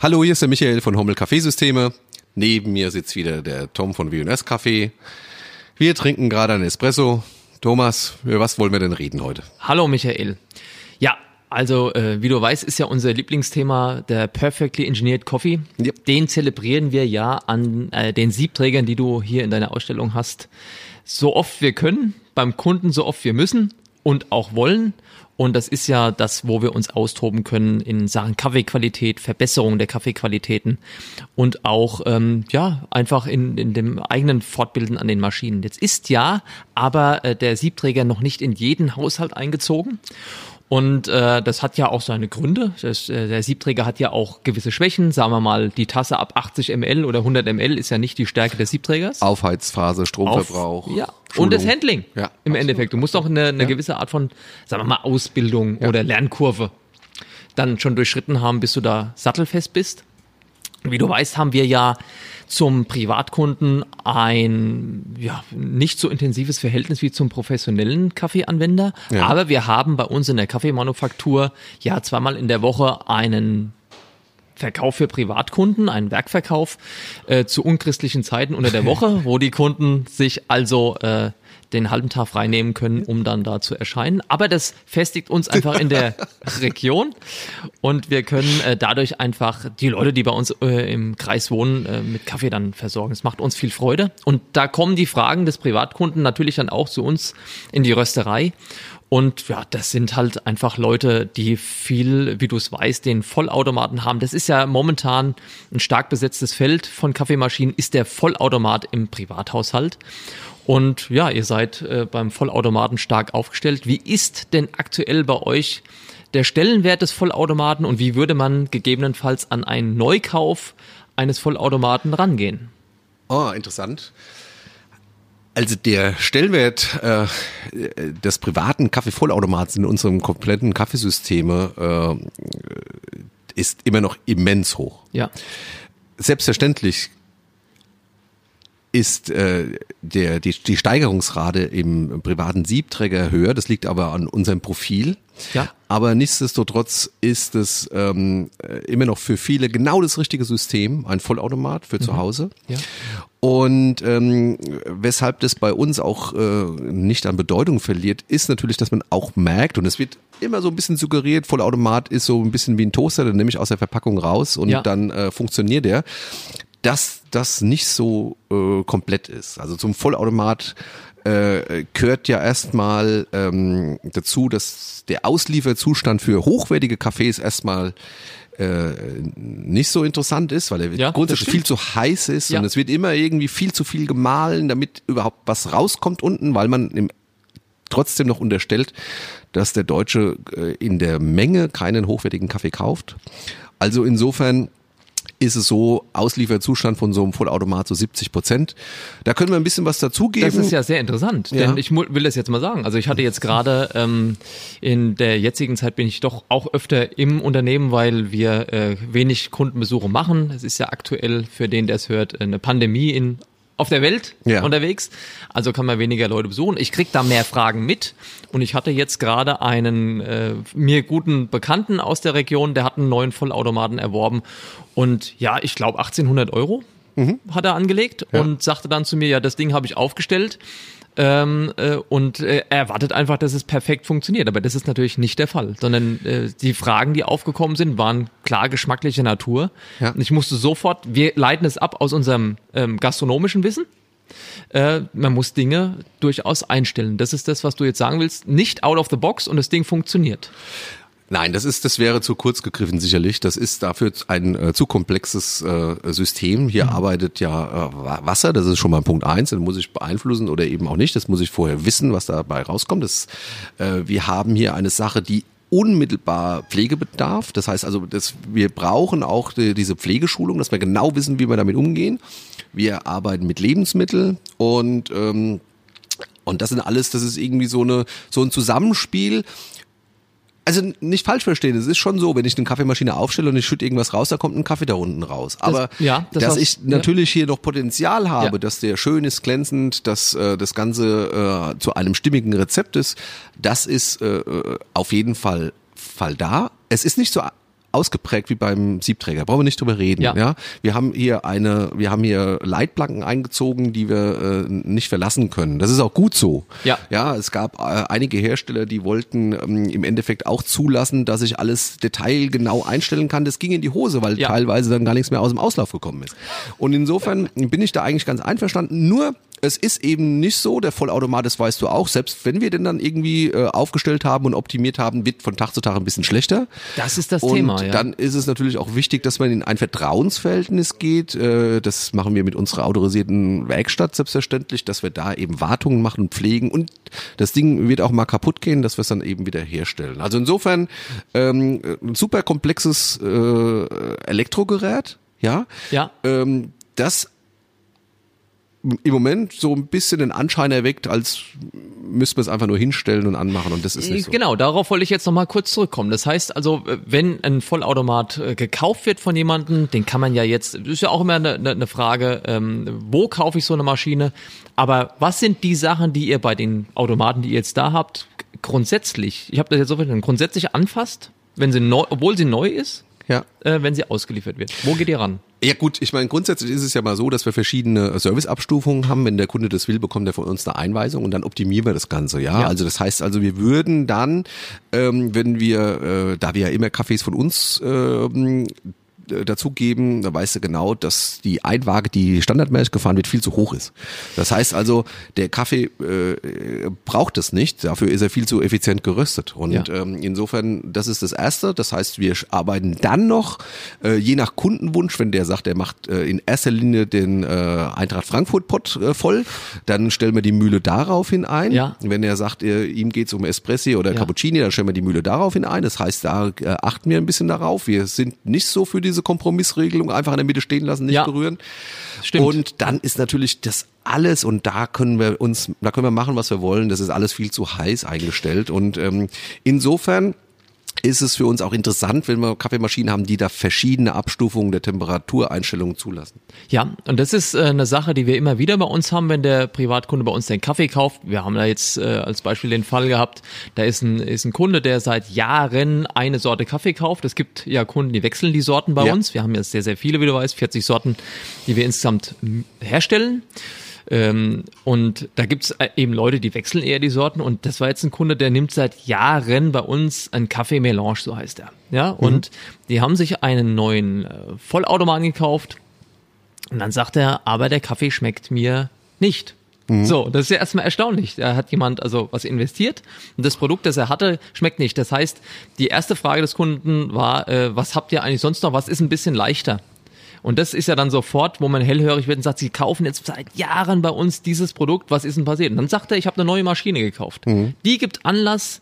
Hallo, hier ist der Michael von Hommel Kaffeesysteme. Neben mir sitzt wieder der Tom von W&S Kaffee. Wir trinken gerade einen Espresso. Thomas, über was wollen wir denn reden heute? Hallo Michael. Ja, also äh, wie du weißt, ist ja unser Lieblingsthema der Perfectly Engineered Coffee. Yep. Den zelebrieren wir ja an äh, den Siebträgern, die du hier in deiner Ausstellung hast, so oft wir können, beim Kunden so oft wir müssen und auch wollen. Und das ist ja das, wo wir uns austoben können in Sachen Kaffeequalität, Verbesserung der Kaffeequalitäten und auch ähm, ja einfach in, in dem eigenen Fortbilden an den Maschinen. Jetzt ist ja aber äh, der Siebträger noch nicht in jeden Haushalt eingezogen. Und äh, das hat ja auch seine Gründe. Das, äh, der Siebträger hat ja auch gewisse Schwächen. Sagen wir mal, die Tasse ab 80 ml oder 100 ml ist ja nicht die Stärke des Siebträgers. Aufheizphase, Stromverbrauch. Auf, ja. Schulung. Und das Handling. Ja, Im absolut. Endeffekt. Du musst auch eine, eine Ja. gewisse Art von, sagen wir mal, Ausbildung oder Lernkurve dann schon durchschritten haben, bis du da sattelfest bist. Wie du weißt, haben wir ja zum Privatkunden ein ja, nicht so intensives Verhältnis wie zum professionellen Kaffeeanwender. Ja. Aber wir haben bei uns in der Kaffeemanufaktur ja zweimal in der Woche einen Verkauf für Privatkunden, einen Werkverkauf äh, zu unchristlichen Zeiten unter der Woche, wo die Kunden sich also äh, den halben Tag freinehmen können, um dann da zu erscheinen. Aber das festigt uns einfach in der Region und wir können äh, dadurch einfach die Leute, die bei uns äh, im Kreis wohnen, äh, mit Kaffee dann versorgen. Es macht uns viel Freude und da kommen die Fragen des Privatkunden natürlich dann auch zu uns in die Rösterei. Und ja, das sind halt einfach Leute, die viel, wie du es weißt, den Vollautomaten haben. Das ist ja momentan ein stark besetztes Feld von Kaffeemaschinen, ist der Vollautomat im Privathaushalt. Und ja, ihr seid äh, beim Vollautomaten stark aufgestellt. Wie ist denn aktuell bei euch der Stellenwert des Vollautomaten und wie würde man gegebenenfalls an einen Neukauf eines Vollautomaten rangehen? Oh, interessant. Also der Stellenwert äh, des privaten Kaffeevollautomats in unserem kompletten Kaffeesysteme äh, ist immer noch immens hoch. Ja, Selbstverständlich ist äh, der, die, die Steigerungsrate im privaten Siebträger höher. Das liegt aber an unserem Profil. Ja. Aber nichtsdestotrotz ist es ähm, äh, immer noch für viele genau das richtige System, ein Vollautomat für zu Hause. Ja. Und ähm, weshalb das bei uns auch äh, nicht an Bedeutung verliert, ist natürlich, dass man auch merkt, und es wird immer so ein bisschen suggeriert, Vollautomat ist so ein bisschen wie ein Toaster, den nehme ich aus der Verpackung raus und Ja. dann äh, funktioniert der, dass das nicht so äh, komplett ist. Also zum Vollautomat äh, gehört ja erstmal ähm, dazu, dass der Auslieferzustand für hochwertige Kaffees erstmal äh, nicht so interessant ist, weil er Ja, grundsätzlich viel zu heiß ist Ja. und es wird immer irgendwie viel zu viel gemahlen, damit überhaupt was rauskommt unten, weil man im, trotzdem noch unterstellt, dass der Deutsche äh, in der Menge keinen hochwertigen Kaffee kauft. Also insofern ist es so, Auslieferzustand von so einem Vollautomat so 70 Prozent. Da können wir ein bisschen was dazugeben. Das ist ja sehr interessant, Ja. denn ich will das jetzt mal sagen. Also ich hatte jetzt gerade ähm, in der jetzigen Zeit bin ich doch auch öfter im Unternehmen, weil wir äh, wenig Kundenbesuche machen. Es ist ja aktuell für den, der es hört, eine Pandemie in auf der Welt Ja. unterwegs. Also kann man weniger Leute besuchen. Ich krieg da mehr Fragen mit. Und ich hatte jetzt gerade einen äh, mir guten Bekannten aus der Region, der hat einen neuen Vollautomaten erworben. Und ja, ich glaube 1800 Euro hat er angelegt Ja. und sagte dann zu mir, ja, das Ding habe ich aufgestellt. Ähm, äh, und äh, er erwartet einfach, dass es perfekt funktioniert. Aber das ist natürlich nicht der Fall, sondern äh, die Fragen, die aufgekommen sind, waren klar geschmacklicher Natur. Ja. Und ich musste sofort, wir leiten es ab aus unserem ähm, gastronomischen Wissen. Äh, man muss Dinge durchaus einstellen. Das ist das, was du jetzt sagen willst. Nicht out of the box und das Ding funktioniert. Nein, das ist, das wäre zu kurz gegriffen sicherlich. Das ist dafür ein äh, zu komplexes äh, System. Hier arbeitet ja äh, Wa- Wasser, das ist schon mal Punkt eins, den muss ich beeinflussen oder eben auch nicht. Das muss ich vorher wissen, was dabei rauskommt. Das, äh, wir haben hier eine Sache, die unmittelbar Pflegebedarf. Das heißt also, dass wir brauchen auch die, diese Pflegeschulung, dass wir genau wissen, wie wir damit umgehen. Wir arbeiten mit Lebensmitteln und ähm, und das sind alles, das ist irgendwie so eine so ein Zusammenspiel also nicht falsch verstehen, es ist schon so, wenn ich eine Kaffeemaschine aufstelle und ich schütte irgendwas raus, da kommt ein Kaffee da unten raus. Aber ja, das dass ich natürlich hier noch Potenzial habe, Ja. dass der schön ist, glänzend, dass äh, das Ganze äh, zu einem stimmigen Rezept ist, das ist äh, äh, auf jeden Fall Fall da. Es ist nicht so ausgeprägt wie beim Siebträger. Brauchen wir nicht drüber reden. Ja. Ja. Wir haben hier eine, wir haben hier Leitplanken eingezogen, die wir äh, nicht verlassen können. Das ist auch gut so. Ja. Ja, es gab äh, einige Hersteller, die wollten ähm, im Endeffekt auch zulassen, dass ich alles detailgenau einstellen kann. Das ging in die Hose, weil Ja. teilweise dann gar nichts mehr aus dem Auslauf gekommen ist. Und insofern bin ich da eigentlich ganz einverstanden. Nur es ist eben nicht so, der Vollautomat, das weißt du auch, selbst wenn wir den dann irgendwie äh, aufgestellt haben und optimiert haben, wird von Tag zu Tag ein bisschen schlechter. Das ist das und Thema, ja. dann ist es natürlich auch wichtig, dass man in ein Vertrauensverhältnis geht. Äh, Das machen wir mit unserer autorisierten Werkstatt selbstverständlich, dass wir da eben Wartungen machen und pflegen und das Ding wird auch mal kaputt gehen, dass wir es dann eben wieder herstellen. Also insofern ähm, ein super komplexes äh, Elektrogerät, ja, Ja. ähm, das im Moment so ein bisschen den Anschein erweckt, als müssten wir es einfach nur hinstellen und anmachen und das ist nicht so. Genau, darauf wollte ich jetzt nochmal kurz zurückkommen. Das heißt also, wenn ein Vollautomat äh, gekauft wird von jemandem, den kann man ja jetzt, ist ja auch immer eine, eine eine Frage, ähm, wo kaufe ich so eine Maschine? Aber was sind die Sachen, die ihr bei den Automaten, die ihr jetzt da habt, grundsätzlich, ich habe das jetzt so verstanden, grundsätzlich anfasst, wenn sie neu, obwohl sie neu ist, Ja. äh, wenn sie ausgeliefert wird? Wo geht ihr ran? Ja gut, ich meine, grundsätzlich ist es ja mal so, dass wir verschiedene Serviceabstufungen haben. Wenn der Kunde das will, bekommt er von uns eine Einweisung und dann optimieren wir das Ganze, ja. Ja. Also das heißt also, wir würden dann, ähm, wenn wir, äh, da wir ja immer Kaffees von uns äh, dazugeben, da weißt du genau, dass die Einwaage, die standardmäßig gefahren wird, viel zu hoch ist. Das heißt also, der Kaffee äh, braucht es nicht, dafür ist er viel zu effizient geröstet. Und Ja. ähm, insofern, das ist das Erste. Das heißt, wir arbeiten dann noch, äh, je nach Kundenwunsch, wenn der sagt, er macht äh, in erster Linie den äh, Eintracht Frankfurt Pot äh, voll, dann stellen wir die Mühle daraufhin ein. Ja. Wenn er sagt, äh, ihm geht's um Espressi oder Ja. Cappuccini, dann stellen wir die Mühle daraufhin ein. Das heißt, da äh, achten wir ein bisschen darauf. Wir sind nicht so für diese Kompromissregelung, einfach in der Mitte stehen lassen, nicht Ja. berühren. Stimmt. Und dann ist natürlich das alles und da können wir uns, da können wir machen, was wir wollen. Das ist alles viel zu heiß eingestellt und ähm, insofern ist es für uns auch interessant, wenn wir Kaffeemaschinen haben, die da verschiedene Abstufungen der Temperatureinstellungen zulassen. Ja, und das ist äh, eine Sache, die wir immer wieder bei uns haben, wenn der Privatkunde bei uns den Kaffee kauft. Wir haben da jetzt äh, als Beispiel den Fall gehabt, da ist ein, ist ein Kunde, der seit Jahren eine Sorte Kaffee kauft. Es gibt ja Kunden, die wechseln die Sorten bei Ja. uns. Wir haben jetzt sehr, sehr viele, wie du weißt, 40 Sorten, die wir insgesamt m, herstellen. Ähm, und da gibt's äh, eben Leute, die wechseln eher die Sorten. Und das war jetzt ein Kunde, der nimmt seit Jahren bei uns ein Kaffee Melange, so heißt er. Ja, und die haben sich einen neuen äh, Vollautomaten gekauft. Und dann sagt er, aber der Kaffee schmeckt mir nicht. So, das ist ja erstmal erstaunlich. Da hat jemand also was investiert und das Produkt, das er hatte, schmeckt nicht. Das heißt, die erste Frage des Kunden war, äh, was habt ihr eigentlich sonst noch? Was ist ein bisschen leichter? Und das ist ja dann sofort, wo man hellhörig wird und sagt, sie kaufen jetzt seit Jahren bei uns dieses Produkt, was ist denn passiert? Und dann sagt er, ich habe eine neue Maschine gekauft. Die gibt Anlass,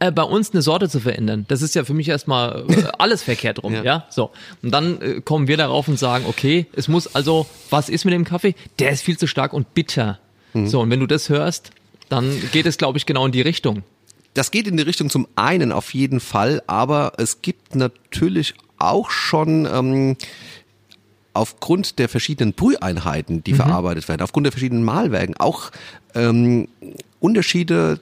äh, bei uns eine Sorte zu verändern. Das ist ja für mich erstmal äh, alles verkehrt rum, ja. Ja. So. Und dann äh, kommen wir darauf und sagen, okay, es muss also, was ist mit dem Kaffee? Der ist viel zu stark und bitter. So, und wenn du das hörst, dann geht es, glaube ich, genau in die Richtung. Das geht in die Richtung zum einen auf jeden Fall, aber es gibt natürlich auch schon ähm, aufgrund der verschiedenen Brüheinheiten, die verarbeitet werden, aufgrund der verschiedenen Mahlwerken auch ähm, Unterschiede,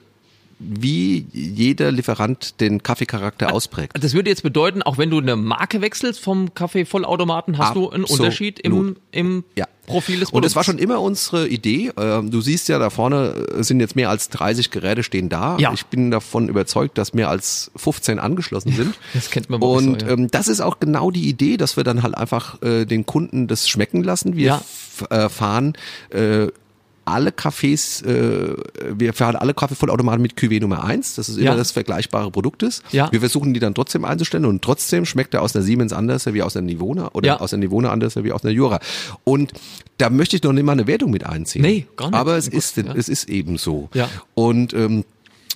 wie jeder Lieferant den Kaffeecharakter ausprägt. Das würde jetzt bedeuten, auch wenn du eine Marke wechselst vom Kaffee-Vollautomaten, hast du einen Absolut. Unterschied im, im Ja. Profil des Und Produkts. es war schon immer unsere Idee. Ähm, Du siehst ja, da vorne sind jetzt mehr als 30 Geräte stehen da. Ja. Ich bin davon überzeugt, dass mehr als 15 angeschlossen sind. Das kennt man Und so, ja. ähm, das ist auch genau die Idee, dass wir dann halt einfach äh, den Kunden das schmecken lassen. Wir Ja. äh, fahren äh, alle Cafés, äh, wir fahren alle Kaffeevollautomaten mit Cuvée Nummer 1. Das ist immer Ja. das vergleichbare Produkt ist. Ja. Wir versuchen die dann trotzdem einzustellen und trotzdem schmeckt er aus einer Siemens anders wie aus einer Nivona oder Ja. aus einer Nivona anders wie aus einer Jura. Und da möchte ich noch nicht mal eine Wertung mit einziehen. Nee, gar nicht. Aber es Gut, ist, es ist eben so. Ja. Und, ähm,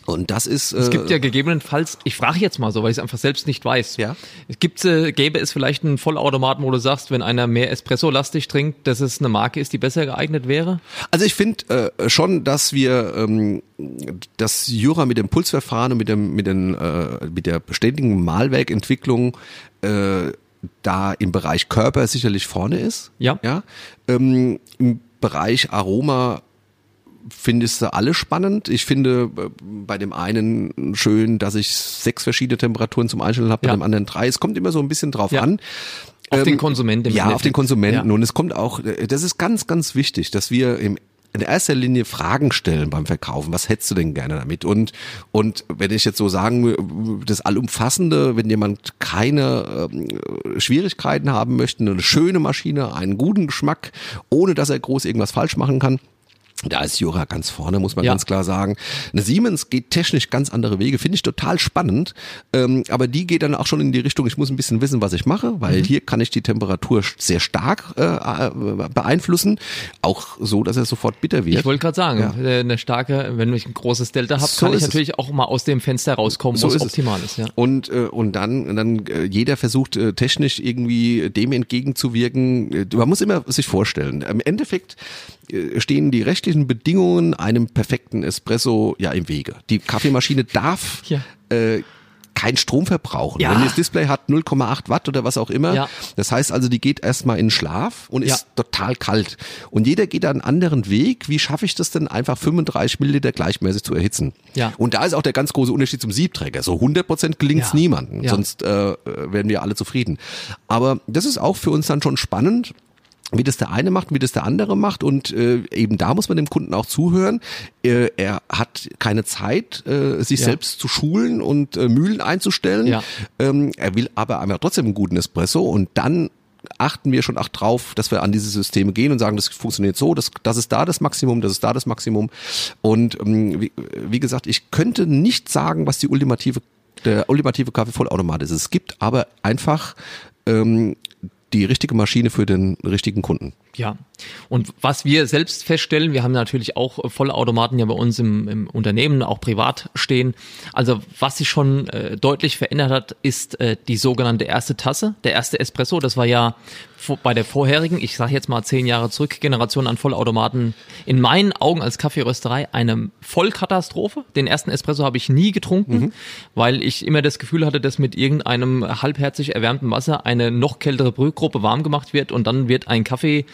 und das ist, Es äh, gibt ja gegebenenfalls, ich frage jetzt mal so, weil ich es einfach selbst nicht weiß. Ja. Es gibt, äh, gäbe es vielleicht einen Vollautomaten, wo du sagst, wenn einer mehr Espresso-lastig trinkt, dass es eine Marke ist, die besser geeignet wäre? Also ich finde äh, schon, dass wir ähm, das Jura mit dem Pulsverfahren und mit dem mit den äh, mit der beständigen Mahlwerkentwicklung äh, da im Bereich Körper sicherlich vorne ist. Ja. Ja. Ähm, Im Bereich Aroma findest du alle spannend. Ich finde äh, bei dem einen schön, dass ich sechs verschiedene Temperaturen zum Einstellen habe, bei Ja. dem anderen drei. Es kommt immer so ein bisschen drauf Ja. an. Auf Ähm, den Konsumenten. Ja, auf den. Konsumenten. Ja. Und es kommt auch, äh, das ist ganz, ganz wichtig, dass wir im in erster Linie Fragen stellen beim Verkaufen. Was hättest du denn gerne damit? Und, und wenn ich jetzt so sagen, das Allumfassende, wenn jemand keine ähm, Schwierigkeiten haben möchte, eine schöne Maschine, einen guten Geschmack, ohne dass er groß irgendwas falsch machen kann, da ist Jura ganz vorne, muss man Ja. ganz klar sagen. Eine Siemens geht technisch ganz andere Wege, finde ich total spannend. Ähm, aber die geht dann auch schon in die Richtung, ich muss ein bisschen wissen, was ich mache, weil Mhm. hier kann ich die Temperatur sehr stark äh, äh, beeinflussen. Auch so, dass er sofort bitter wird. Ich wollte gerade sagen, Ja. äh, eine starke, wenn ich ein großes Delta habe, So kann ich ist es. natürlich auch mal aus dem Fenster rauskommen, So wo es optimal ist. Ja. Und, äh, und dann, dann äh, jeder versucht technisch irgendwie dem entgegenzuwirken. Man muss immer sich vorstellen. Im Endeffekt stehen die rechtlichen Bedingungen einem perfekten Espresso ja im Wege. Die Kaffeemaschine darf Ja. äh, kein Strom verbrauchen. Ja. Wenn das Display hat 0,8 Watt oder was auch immer. Ja. Das heißt also, die geht erstmal in Schlaf und Ja. ist total kalt. Und jeder geht da einen anderen Weg. Wie schaffe ich das denn einfach 35 Milliliter gleichmäßig zu erhitzen? Ja. Und da ist auch der ganz große Unterschied zum Siebträger. So 100 Prozent gelingt es niemandem. Sonst äh, werden wir alle zufrieden. Aber das ist auch für uns dann schon spannend wie das der eine macht, wie das der andere macht und äh, eben da muss man dem Kunden auch zuhören. Äh, er hat keine Zeit, äh, sich Ja. selbst zu schulen und äh, Mühlen einzustellen. Ja. Ähm, er will aber einmal trotzdem einen guten Espresso und dann achten wir schon auch drauf, dass wir an diese Systeme gehen und sagen, das funktioniert so, das, das ist da das Maximum, das ist da das Maximum. Und ähm, wie, wie gesagt, ich könnte nicht sagen, was die ultimative, der ultimative Kaffeevollautomat ist. Es gibt aber einfach ähm, die richtige Maschine für den richtigen Kunden. Ja. Und was wir selbst feststellen, wir haben natürlich auch äh, Vollautomaten ja bei uns im, im Unternehmen, auch privat stehen. Also was sich schon äh, deutlich verändert hat, ist äh, die sogenannte erste Tasse, der erste Espresso. Das war ja bei der vorherigen, ich sage jetzt mal zehn Jahre zurück, Generation an Vollautomaten in meinen Augen als Kaffeerösterei eine Vollkatastrophe. Den ersten Espresso habe ich nie getrunken, weil ich immer das Gefühl hatte, dass mit irgendeinem halbherzig erwärmten Wasser eine noch kältere Brühgruppe warm gemacht wird und dann wird ein Kaffee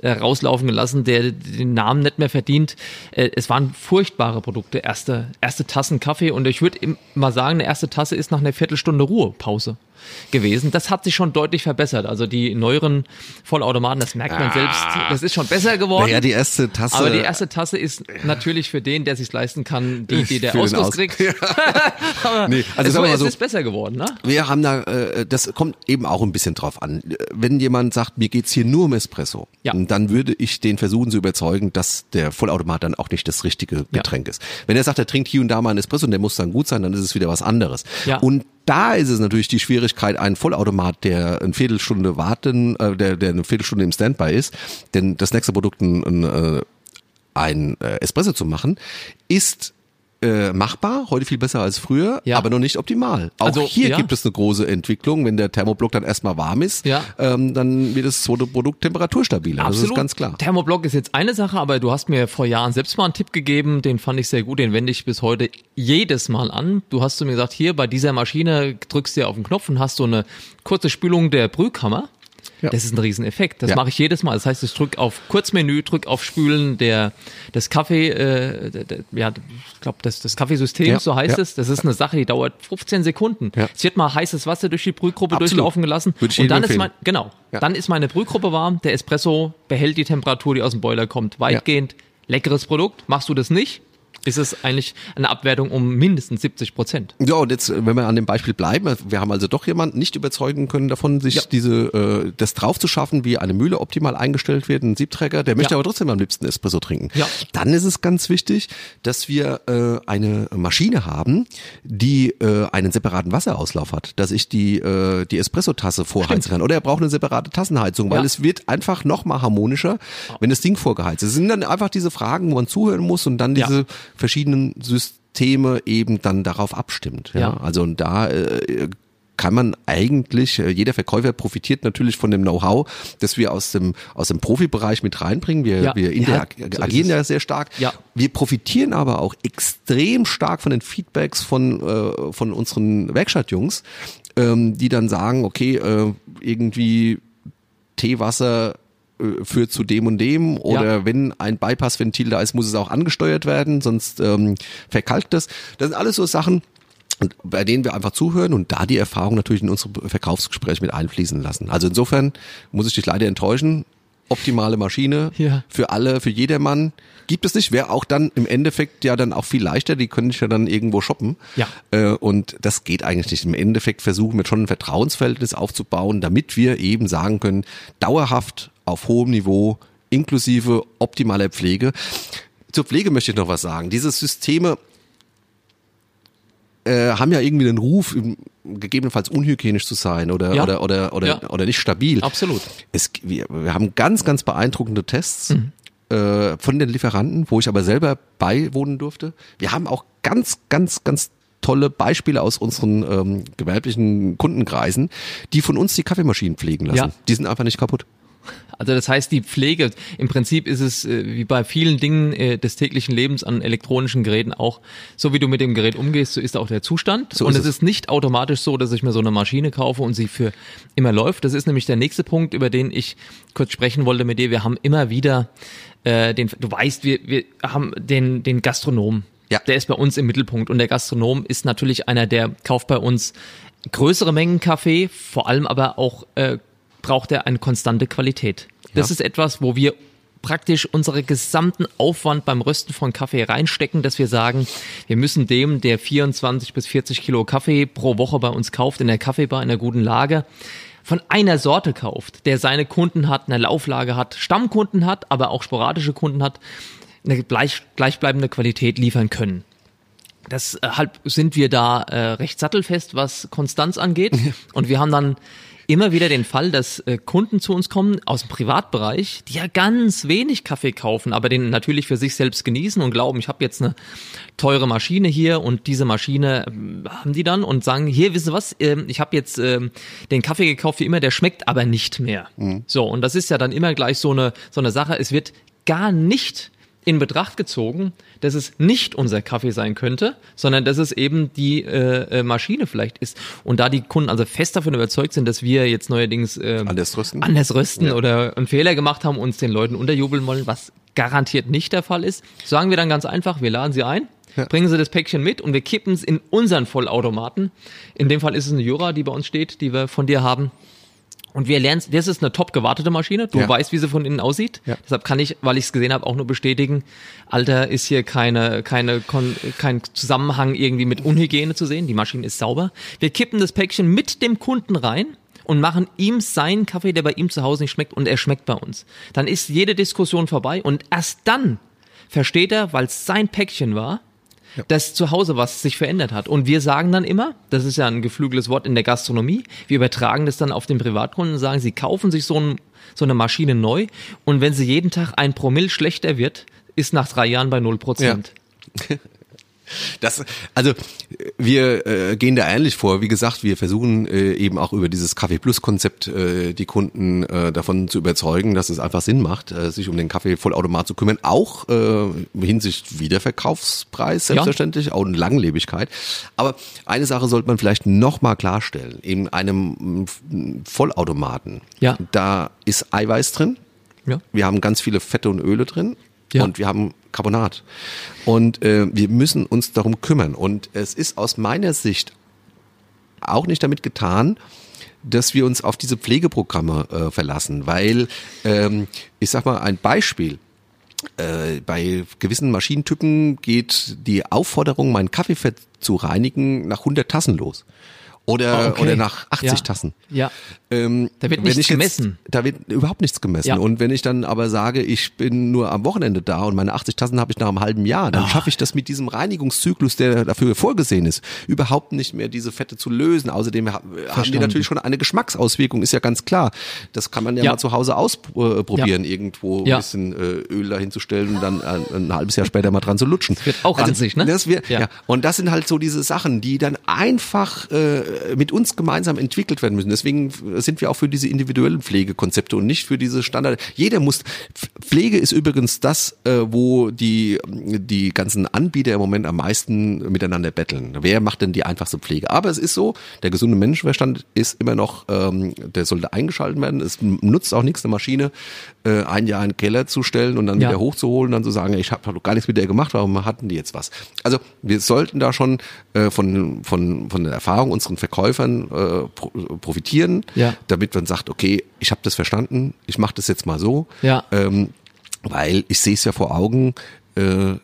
äh, rauslaufen gelassen, der den Namen nicht mehr verdient. Äh, es waren furchtbare Produkte, erste, erste Tassen Kaffee. Und ich würde mal sagen, eine erste Tasse ist nach einer Viertelstunde Ruhepause gewesen. Das hat sich schon deutlich verbessert. Also die neueren Vollautomaten, das merkt man selbst, das ist schon besser geworden. Naja, die erste Tasse. aber die erste Tasse ist natürlich für den, der sich leisten kann, die, die der Ausguss Aus- kriegt. Aber Nee, also es, mal es so- ist besser geworden, ne? Wir haben da, äh, das kommt eben auch ein bisschen drauf an. Wenn jemand sagt, mir geht's hier nur um Espresso, Ja. dann würde ich den versuchen zu überzeugen, dass der Vollautomat dann auch nicht das richtige Getränk ist. Wenn er sagt, er trinkt hier und da mal einen Espresso und der muss dann gut sein, dann ist es wieder was anderes. Ja. Und da ist es natürlich die Schwierigkeit, einen Vollautomat, der eine Viertelstunde warten, äh, der, der eine Viertelstunde im Standby ist, denn das nächste Produkt ein, ein, äh, ein äh, Espresso zu machen, ist äh, machbar, heute viel besser als früher, Ja. aber noch nicht optimal. Auch Also, hier ja. gibt es eine große Entwicklung. Wenn der Thermoblock dann erstmal warm ist, Ja. ähm, dann wird das zweite Produkt temperaturstabiler. Das ist ganz klar. Thermoblock ist jetzt eine Sache, aber du hast mir vor Jahren selbst mal einen Tipp gegeben, den fand ich sehr gut, den wende ich bis heute jedes Mal an. Du hast zu mir gesagt, hier bei dieser Maschine drückst du ja auf den Knopf und hast so eine kurze Spülung der Brühkammer. Ja. Das ist ein Rieseneffekt. Das Ja. mache ich jedes Mal. Das heißt, ich drücke auf Kurzmenü, drücke auf Spülen der, des Kaffee, äh, der, der, ja, ich glaube, des, des Kaffeesystems, Ja. so heißt es. Das ist eine Sache, die dauert 15 Sekunden. Ja. Es wird mal heißes Wasser durch die Brühgruppe Absolut. durchlaufen gelassen. Würde ich und dann ist empfehlen. mein, genau, dann ist meine Brühgruppe warm, der Espresso behält die Temperatur, die aus dem Boiler kommt, weitgehend. Leckeres Produkt. Machst du das nicht? Ist es eigentlich eine Abwertung um mindestens 70 Prozent. Ja, und jetzt, wenn wir an dem Beispiel bleiben, wir haben also doch jemanden nicht überzeugen können davon, sich Ja. diese, äh, das drauf zu schaffen, wie eine Mühle optimal eingestellt wird, ein Siebträger, der möchte Ja. aber trotzdem am liebsten Espresso trinken. Ja. Dann ist es ganz wichtig, dass wir äh, eine Maschine haben, die äh, einen separaten Wasserauslauf hat, dass ich die, äh, die Espressotasse vorheizen kann. Oder er braucht eine separate Tassenheizung, weil Ja. es wird einfach noch mal harmonischer, wenn das Ding vorgeheizt ist. Es sind dann einfach diese Fragen, wo man zuhören muss und dann diese verschiedenen Systeme eben dann darauf abstimmt. Ja, Ja. also und da äh, kann man eigentlich, äh, jeder Verkäufer profitiert natürlich von dem Know-how, das wir aus dem, aus dem Profibereich mit reinbringen. Wir, Ja. wir Ja, interak- so ja sehr stark. Ja. Wir profitieren aber auch extrem stark von den Feedbacks von, äh, von unseren Werkstattjungs, ähm, die dann sagen, okay, äh, irgendwie Teewasser führt zu dem und dem oder Ja. wenn ein Bypassventil da ist, muss es auch angesteuert werden, sonst ähm, verkalkt das. Das sind alles so Sachen, bei denen wir einfach zuhören und da die Erfahrung natürlich in unsere Verkaufsgespräche mit einfließen lassen. Also insofern muss ich dich leider enttäuschen. Optimale Maschine Ja. für alle, für jedermann gibt es nicht. Wäre auch dann im Endeffekt ja dann auch viel leichter. Die können dich ja dann irgendwo shoppen. Ja. Äh, und das geht eigentlich nicht. Im Endeffekt versuchen wir schon ein Vertrauensverhältnis aufzubauen, damit wir eben sagen können, dauerhaft auf hohem Niveau, inklusive optimaler Pflege. Zur Pflege möchte ich noch was sagen. Diese Systeme äh, haben ja irgendwie den Ruf, gegebenenfalls unhygienisch zu sein oder Ja. oder oder oder, Ja. oder nicht stabil. Absolut. Es, wir, wir haben ganz, ganz beeindruckende Tests Mhm. äh, von den Lieferanten, wo ich aber selber beiwohnen durfte. Wir haben auch ganz, ganz, ganz tolle Beispiele aus unseren ähm, gewerblichen Kundenkreisen, die von uns die Kaffeemaschinen pflegen lassen. Ja. Die sind einfach nicht kaputt. Also das heißt, die Pflege, im Prinzip ist es äh, wie bei vielen Dingen äh, des täglichen Lebens an elektronischen Geräten auch, so wie du mit dem Gerät umgehst, so ist auch der Zustand. So und es. ist nicht automatisch so, dass ich mir so eine Maschine kaufe und sie für immer läuft. Das ist nämlich der nächste Punkt, über den ich kurz sprechen wollte mit dir. Wir haben immer wieder äh, den, du weißt, wir, wir haben den, den Gastronom. Ja. Der ist bei uns im Mittelpunkt und der Gastronom ist natürlich einer, der kauft bei uns größere Mengen Kaffee, vor allem aber auch äh, braucht er eine konstante Qualität. Das Ja. ist etwas, wo wir praktisch unsere gesamten Aufwand beim Rösten von Kaffee reinstecken, dass wir sagen, wir müssen dem, der 24 bis 40 Kilo Kaffee pro Woche bei uns kauft, in der Kaffeebar, in der guten Lage, von einer Sorte kauft, der seine Kunden hat, eine Lauflage hat, Stammkunden hat, aber auch sporadische Kunden hat, eine gleich, gleichbleibende Qualität liefern können. Deshalb sind wir da äh, recht sattelfest, was Konstanz angeht. Und wir haben dann immer wieder den Fall, dass äh, Kunden zu uns kommen aus dem Privatbereich, die ja ganz wenig Kaffee kaufen, aber den natürlich für sich selbst genießen und glauben, ich habe jetzt eine teure Maschine hier und diese Maschine ähm, haben die dann und sagen, hier, wisst ihr was, ähm, ich habe jetzt ähm, den Kaffee gekauft wie immer, der schmeckt aber nicht mehr. So, und das ist ja dann immer gleich so eine, so eine Sache, es wird gar nicht in Betracht gezogen, dass es nicht unser Kaffee sein könnte, sondern dass es eben die äh, äh, Maschine vielleicht ist. Und da die Kunden also fest davon überzeugt sind, dass wir jetzt neuerdings äh, Anders rösten? anders rösten oder einen Fehler gemacht haben, uns den Leuten unterjubeln wollen, was garantiert nicht der Fall ist, sagen wir dann ganz einfach, wir laden sie ein, bringen sie das Päckchen mit und wir kippen es in unseren Vollautomaten. In dem Fall ist es eine Jura, die bei uns steht, die wir von dir haben. Und wir lernen, das ist eine top gewartete Maschine. Du Ja. weißt, wie sie von innen aussieht. Ja. Deshalb kann ich, weil ich es gesehen habe, auch nur bestätigen, Alter, ist hier keine, keine, Kon kein Zusammenhang irgendwie mit Unhygiene zu sehen. Die Maschine ist sauber. Wir kippen das Päckchen mit dem Kunden rein und machen ihm seinen Kaffee, der bei ihm zu Hause nicht schmeckt, und er schmeckt bei uns. Dann ist jede Diskussion vorbei und erst dann versteht er, weil es sein Päckchen war, dass zu Hause was sich verändert hat. Und wir sagen dann immer, das ist ja ein geflügeltes Wort in der Gastronomie, wir übertragen das dann auf den Privatkunden und sagen, sie kaufen sich so, ein, so eine Maschine neu und wenn sie jeden Tag ein Promille schlechter wird, ist nach drei Jahren bei null Prozent. Das, also wir äh, gehen da ähnlich vor. Wie gesagt, wir versuchen äh, eben auch über dieses Kaffee Plus Konzept äh, die Kunden äh, davon zu überzeugen, dass es einfach Sinn macht, äh, sich um den Kaffee Vollautomat zu kümmern, auch äh, hinsichtlich Wiederverkaufspreis selbstverständlich, auch in Langlebigkeit. Aber eine Sache sollte man vielleicht noch mal klarstellen: In einem mm, Vollautomaten, Ja. da ist Eiweiß drin. Ja. Wir haben ganz viele Fette und Öle drin. Ja. Und wir haben Carbonat. Und äh, wir müssen uns darum kümmern. Und es ist aus meiner Sicht auch nicht damit getan, dass wir uns auf diese Pflegeprogramme äh, verlassen, weil ähm, ich sag mal ein Beispiel. Äh, bei gewissen Maschinentypen geht die Aufforderung, meinen Kaffeefett zu reinigen, nach 100 Tassen los. Oder, Ah, okay. oder nach 80 Ja. Tassen. Ja. Ähm, Da wird nichts ich jetzt- gemessen. Da wird überhaupt nichts gemessen. Ja. Und wenn ich dann aber sage, ich bin nur am Wochenende da und meine 80 Tassen habe ich nach einem halben Jahr, Ah. dann schaffe ich das mit diesem Reinigungszyklus, der dafür vorgesehen ist, überhaupt nicht mehr diese Fette zu lösen. Außerdem ha- haben die Verstanden. natürlich schon eine Geschmacksauswirkung, ist ja ganz klar. Das kann man ja, Ja. mal zu Hause ausprobieren, irgendwo ein bisschen äh, Öl dahinzustellen und dann ein, ein halbes Jahr später mal dran zu lutschen. wird auch ranzig, ne? Das wird, Ja. Und das sind halt so diese Sachen, die dann einfach äh, äh, mit uns gemeinsam entwickelt werden müssen. Deswegen sind wir auch für diese individuellen Pflegekonzepte und nicht für diese Standard. Jeder muss, Pflege ist übrigens das, äh, wo die, die ganzen Anbieter im Moment am meisten miteinander betteln. Wer macht denn die einfachste Pflege? Aber es ist so, der gesunde Menschenverstand ist immer noch, ähm, der sollte eingeschaltet werden. Es nutzt auch nichts, eine Maschine äh, ein Jahr in den Keller zu stellen und dann ja. wieder hochzuholen dann zu sagen, ich habe doch gar nichts mit der gemacht, warum hatten die jetzt was? Also wir sollten da schon äh, von, von, von der Erfahrung unseren Verkäufern äh, profitieren, ja. damit man sagt, okay, ich habe das verstanden, ich mache das jetzt mal so, ja. ähm, weil ich sehe es ja vor Augen, äh,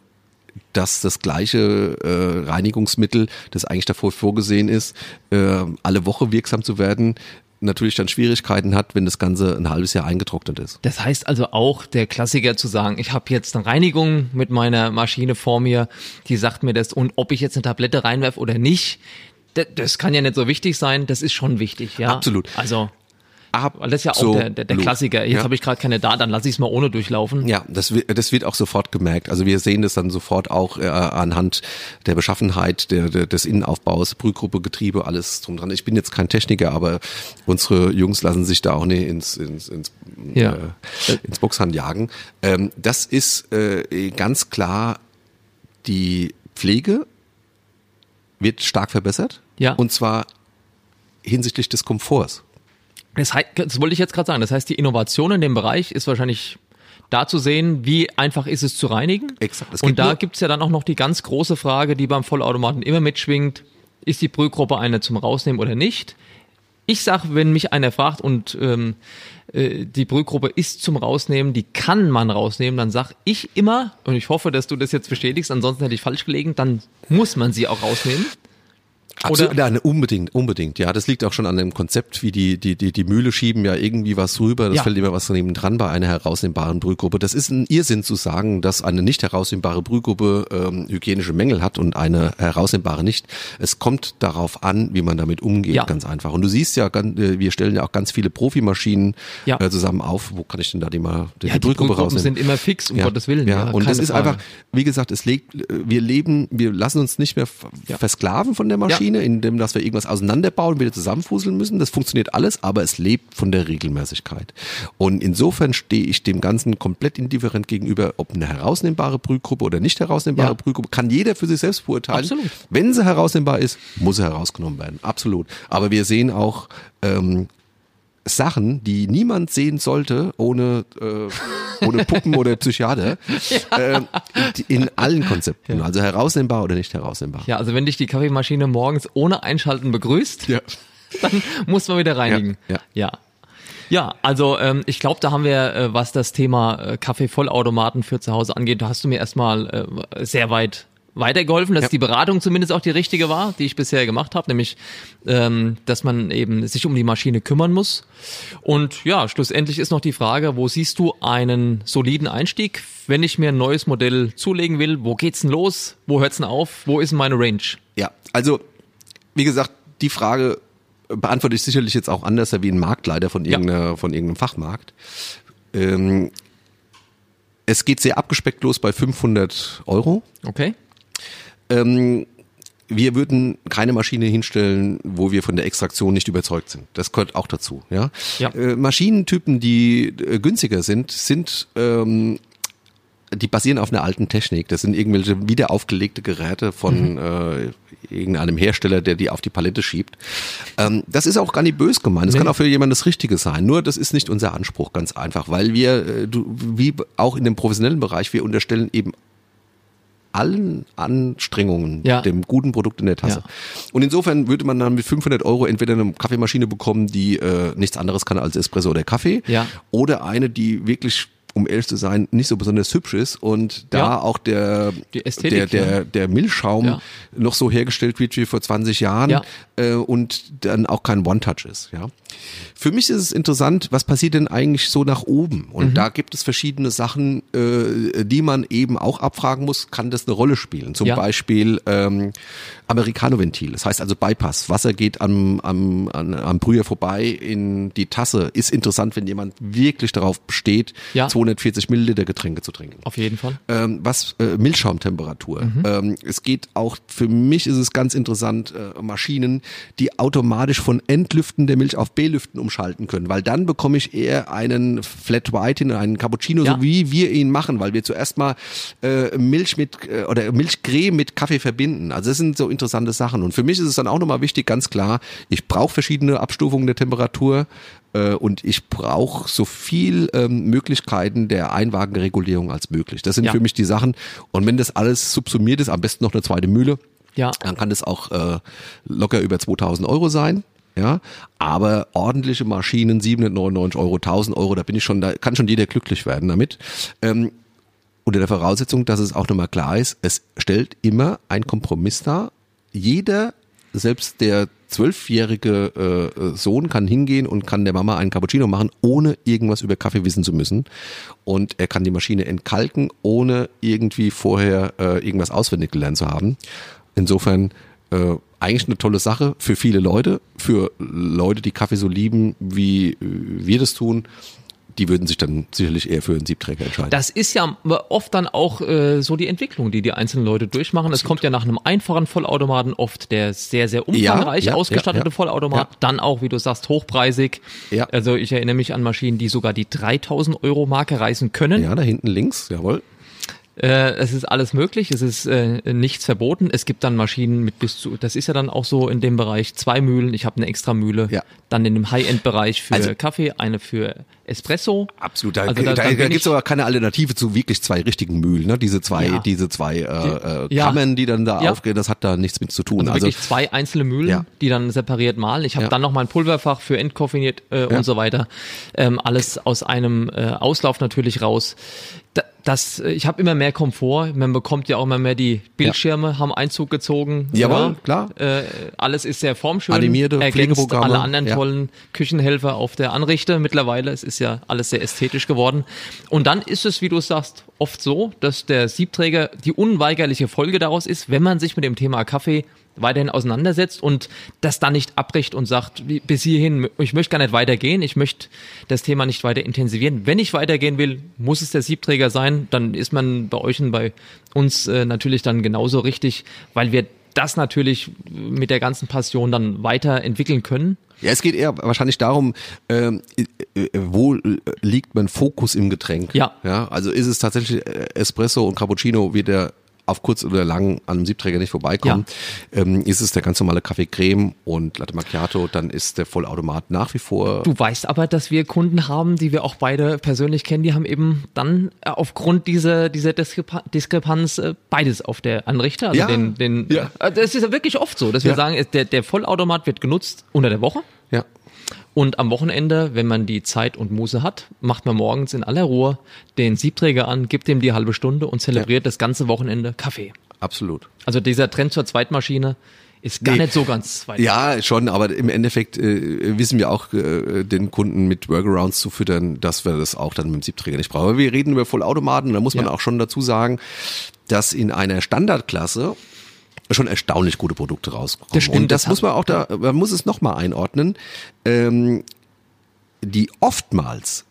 dass das gleiche äh, Reinigungsmittel, das eigentlich davor vorgesehen ist, äh, alle Woche wirksam zu werden, natürlich dann Schwierigkeiten hat, wenn das Ganze ein halbes Jahr eingetrocknet ist. Das heißt also auch der Klassiker zu sagen, ich habe jetzt eine Reinigung mit meiner Maschine vor mir, die sagt mir das und ob ich jetzt eine Tablette reinwerfe oder nicht, das kann ja nicht so wichtig sein, das ist schon wichtig, ja. Absolut. Also Weil das ist ja auch so der, der, der Klassiker. Jetzt ja. habe ich gerade keine da, dann lasse ich es mal ohne durchlaufen. Ja, das, wird, das wird auch sofort gemerkt. Also wir sehen das dann sofort auch äh, anhand der Beschaffenheit der, der, des Innenaufbaus, Brühgruppe, Getriebe, alles drum dran. Ich bin jetzt kein Techniker, aber unsere Jungs lassen sich da auch nicht ins, ins, ins, ja. äh, ins Boxhand jagen. Ähm, das ist äh, ganz klar die Pflege wird stark verbessert. Ja. Und zwar hinsichtlich des Komforts. Das, heißt, das wollte ich jetzt gerade sagen. Das heißt, die Innovation in dem Bereich ist wahrscheinlich da zu sehen, wie einfach ist es zu reinigen. Exakt. Und da gibt's ja dann auch noch die ganz große Frage, die beim Vollautomaten immer mitschwingt. Ist die Brühgruppe eine zum Rausnehmen oder nicht? Ich sag, wenn mich einer fragt und ähm, äh, die Brühgruppe ist zum Rausnehmen, die kann man rausnehmen, dann sag ich immer, und ich hoffe, dass du das jetzt bestätigst, ansonsten hätte ich falsch gelegen, dann muss man sie auch rausnehmen. Absolut, ja, unbedingt, unbedingt. Ja, das liegt auch schon an dem Konzept, wie die, die, die, die Mühle schieben ja irgendwie was rüber, das ja. fällt immer was daneben dran bei einer herausnehmbaren Brühgruppe. Das ist ein Irrsinn zu sagen, dass eine nicht herausnehmbare Brühgruppe ähm, hygienische Mängel hat und eine herausnehmbare nicht. Es kommt darauf an, wie man damit umgeht, ja. ganz einfach. Und du siehst ja, äh, wir stellen ja auch ganz viele Profimaschinen ja. äh, zusammen auf. Wo kann ich denn da die mal die, ja, die Brühgruppe rausnehmen? sind immer fix, um Gottes Willen. Ja, und das ist Frage. einfach, wie gesagt, es legt, wir leben, wir lassen uns nicht mehr versklaven von der Maschine, indem dass wir irgendwas auseinanderbauen, wieder zusammenfuseln müssen. Das funktioniert alles, aber es lebt von der Regelmäßigkeit. Und insofern stehe ich dem Ganzen komplett indifferent gegenüber, ob eine herausnehmbare Brühgruppe oder nicht herausnehmbare ja. Brühgruppe, kann jeder für sich selbst beurteilen. Absolut. Wenn sie herausnehmbar ist, muss sie herausgenommen werden. Absolut. Aber wir sehen auch, ähm, Sachen, die niemand sehen sollte, ohne, äh, ohne Puppen oder Psychiater, ja. äh, in, in, allen Konzepten. Ja. Also herausnehmbar oder nicht herausnehmbar. Ja, also wenn dich die Kaffeemaschine morgens ohne Einschalten begrüßt, ja. dann muss man wieder reinigen. Ja. ja. Ja, also ähm, ich glaube, da haben wir, äh, was das Thema äh, Kaffeevollautomaten für zu Hause angeht, da hast du mir erstmal äh, sehr weit weitergeholfen, dass ja. die Beratung zumindest auch die richtige war, die ich bisher gemacht habe, nämlich ähm, dass man eben sich um die Maschine kümmern muss. Und ja, schlussendlich ist noch die Frage, wo siehst du einen soliden Einstieg, wenn ich mir ein neues Modell zulegen will? Wo geht's denn los? Wo hört's denn auf? Wo ist denn meine Range? Ja, also wie gesagt, die Frage beantworte ich sicherlich jetzt auch anders wie ein Marktleiter von, irgendeiner, ja. von irgendeinem Fachmarkt. Ähm, es geht sehr abgespeckt los bei 500 Euro. Okay. Ähm, wir würden keine Maschine hinstellen, wo wir von der Extraktion nicht überzeugt sind. Das gehört auch dazu. Ja? ja. Äh, Maschinentypen, die äh, günstiger sind, sind ähm, die basieren auf einer alten Technik. Das sind irgendwelche wiederaufgelegte Geräte von mhm. äh, irgendeinem Hersteller, der die auf die Palette schiebt. Ähm, das ist auch gar nicht bös gemeint. Das nee. kann auch für jemanden das Richtige sein. Nur das ist nicht unser Anspruch, ganz einfach, weil wir, äh, du, wie auch in dem professionellen Bereich, wir unterstellen eben allen Anstrengungen ja. dem guten Produkt in der Tasse. Ja. Und insofern würde man dann mit 500 Euro entweder eine Kaffeemaschine bekommen, die äh, nichts anderes kann als Espresso oder Kaffee, ja. oder eine, die wirklich um ehrlich zu sein, nicht so besonders hübsch ist und da ja. auch der, Ästhetik, der, der, ja. der Milchschaum ja. noch so hergestellt wird wie vor 20 Jahren äh, und dann auch kein One-Touch ist. Ja. Für mich ist es interessant, was passiert denn eigentlich so nach oben? Und mhm. da gibt es verschiedene Sachen, äh, die man eben auch abfragen muss, kann das eine Rolle spielen? Zum ja. Beispiel ähm, Americano-Ventil, das heißt also Bypass. Wasser geht am, am, am, am Brüher vorbei in die Tasse. Ist interessant, wenn jemand wirklich darauf besteht, ja. 240 Milliliter Getränke zu trinken. Auf jeden Fall. Ähm, was äh, Milchschaumtemperatur. Mhm. Ähm, es geht auch, für mich ist es ganz interessant, äh, Maschinen, die automatisch von Entlüften der Milch auf B-Lüften umschalten können, weil dann bekomme ich eher einen Flat White hin, einen Cappuccino, ja. so wie wir ihn machen, weil wir zuerst mal äh, Milch mit äh, oder Milchcreme mit Kaffee verbinden. Also das sind so interessante Sachen. Und für mich ist es dann auch nochmal wichtig, ganz klar, ich brauche verschiedene Abstufungen der Temperatur äh, und ich brauche so viel ähm, Möglichkeiten der Einwagenregulierung als möglich. Das sind ja. für mich die Sachen. Und wenn das alles subsumiert ist, am besten noch eine zweite Mühle, ja. dann kann das auch äh, locker über 2000 Euro sein ja, aber ordentliche Maschinen, 799 Euro, 1000 Euro, da bin ich schon, da kann schon jeder glücklich werden damit. Ähm, unter der Voraussetzung, dass es auch nochmal klar ist, es stellt immer ein Kompromiss dar. Jeder, selbst der zwölfjährige äh, Sohn kann hingehen und kann der Mama einen Cappuccino machen, ohne irgendwas über Kaffee wissen zu müssen. Und er kann die Maschine entkalken, ohne irgendwie vorher äh, irgendwas auswendig gelernt zu haben. Insofern äh, eigentlich eine tolle Sache für viele Leute, für Leute, die Kaffee so lieben, wie wir das tun. Die würden sich dann sicherlich eher für einen Siebträger entscheiden. Das ist ja oft dann auch äh, so die Entwicklung, die die einzelnen Leute durchmachen. Es kommt ja nach einem einfachen Vollautomaten oft der sehr, sehr umfangreich ja, ja, ausgestattete ja, Vollautomat. Dann auch, wie du sagst, hochpreisig. Ja. Also ich erinnere mich an Maschinen, die sogar die 3000 Euro Marke reißen können. Ja, da hinten links, jawohl. Äh, es ist alles möglich, es ist äh, nichts verboten. Es gibt dann Maschinen mit bis zu, das ist ja dann auch so in dem Bereich zwei Mühlen. Ich habe eine extra Mühle. Ja. Dann in dem High-End-Bereich für also, Kaffee, eine für Espresso. Absolut. Da, also da, da, da gibt es aber keine Alternative zu wirklich zwei richtigen Mühlen. Ne? Diese zwei, ja. diese zwei äh, äh, Kammern, die dann da ja. aufgehen, das hat da nichts mit zu tun. Also, also wirklich zwei einzelne Mühlen, ja. die dann separiert malen. Ich habe dann noch mal ein Pulverfach für entkoffiniert äh, und so weiter. Ähm, alles aus einem äh, Auslauf natürlich raus das, äh, ich habe immer mehr Komfort. Man bekommt ja auch immer mehr die Bildschirme, ja. haben Einzug gezogen. Jawohl, ja, klar. Äh, alles ist sehr formschön. Animierte ergänzt alle anderen ja. tollen Küchenhelfer auf der Anrichte mittlerweile. Es ist ja alles sehr ästhetisch geworden. Und dann ist es, wie du sagst, oft so, dass der Siebträger die unweigerliche Folge daraus ist, wenn man sich mit dem Thema Kaffee weiterhin auseinandersetzt und das dann nicht abbricht und sagt, bis hierhin, ich möchte gar nicht weitergehen, ich möchte das Thema nicht weiter intensivieren. Wenn ich weitergehen will, muss es der Siebträger sein, dann ist man bei euch und bei uns äh, natürlich dann genauso richtig, weil wir das natürlich mit der ganzen Passion dann weiterentwickeln können. Ja, es geht eher wahrscheinlich darum, ähm, äh, wo liegt mein Fokus im Getränk? Ja. ja. Also ist es tatsächlich äh, Espresso und Cappuccino, wie der auf kurz oder lang an einem Siebträger nicht vorbeikommen, ja. ähm, ist es der ganz normale Kaffee Creme und Latte Macchiato, dann ist der Vollautomat nach wie vor. Du weißt aber, dass wir Kunden haben, die wir auch beide persönlich kennen, die haben eben dann äh, aufgrund dieser, dieser Diskrepa Diskrepanz äh, beides auf der Anrichter. Also ja. den, den, ja. Äh, das ist ja wirklich oft so, dass wir sagen, der, der Vollautomat wird genutzt unter der Woche. Und am Wochenende, wenn man die Zeit und Muße hat, macht man morgens in aller Ruhe den Siebträger an, gibt ihm die halbe Stunde und zelebriert ja. das ganze Wochenende Kaffee. Absolut. Also dieser Trend zur Zweitmaschine ist gar nee. nicht so ganz weit. Ja, schon, aber im Endeffekt äh, wissen wir auch, äh, den Kunden mit Workarounds zu füttern, dass wir das auch dann mit dem Siebträger nicht brauchen. Aber wir reden über Vollautomaten und da muss man ja. auch schon dazu sagen, dass in einer Standardklasse schon erstaunlich gute Produkte rauskommen. Das stimmt, und das, das muss man auch da, man muss es nochmal einordnen, ähm, die oftmals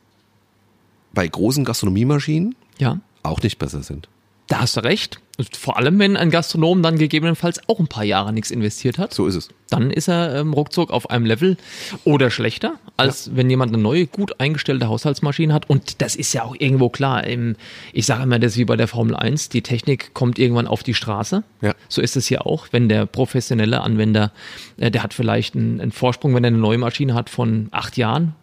bei großen Gastronomiemaschinen ja. auch nicht besser sind. Da hast du recht. Vor allem, wenn ein Gastronom dann gegebenenfalls auch ein paar Jahre nichts investiert hat. So ist es. Dann ist er ähm, ruckzuck auf einem Level oder schlechter, als ja. wenn jemand eine neue, gut eingestellte Haushaltsmaschine hat. Und das ist ja auch irgendwo klar. Ich sage immer, das ist wie bei der Formel 1. Die Technik kommt irgendwann auf die Straße. Ja. So ist es hier auch. Wenn der professionelle Anwender, äh, der hat vielleicht einen, einen Vorsprung, wenn er eine neue Maschine hat von acht Jahren,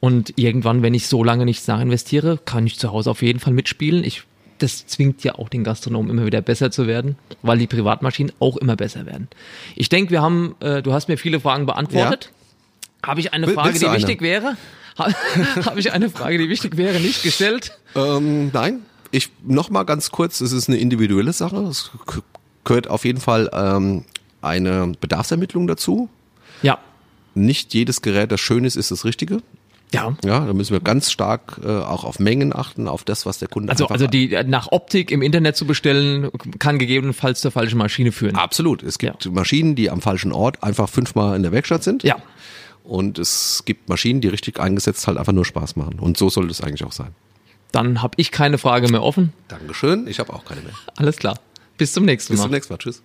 und irgendwann, wenn ich so lange nichts nachinvestiere, kann ich zu Hause auf jeden Fall mitspielen. Ich das zwingt ja auch den Gastronomen immer wieder besser zu werden, weil die Privatmaschinen auch immer besser werden. Ich denke, wir haben, äh, du hast mir viele Fragen beantwortet. Ja. Habe ich eine Frage, die eine? wichtig wäre? Habe ich eine Frage, die wichtig wäre, nicht gestellt? Ähm, nein. Ich noch mal ganz kurz. Es ist eine individuelle Sache. Es gehört auf jeden Fall ähm, eine Bedarfsermittlung dazu. Ja. nicht jedes Gerät, das schön ist, ist das Richtige. Ja. Ja, da müssen wir ganz stark äh, auch auf Mengen achten, auf das, was der Kunde Also, also die nach Optik im Internet zu bestellen, kann gegebenenfalls zur falschen Maschine führen. Absolut. Es gibt Maschinen, die am falschen Ort einfach fünfmal in der Werkstatt sind. Ja. Und es gibt Maschinen, die richtig eingesetzt halt einfach nur Spaß machen. Und so sollte es eigentlich auch sein. Dann habe ich keine Frage mehr offen. Dankeschön. Ich habe auch keine mehr. Alles klar. Bis zum nächsten Bis Mal. zum nächsten Mal. Tschüss.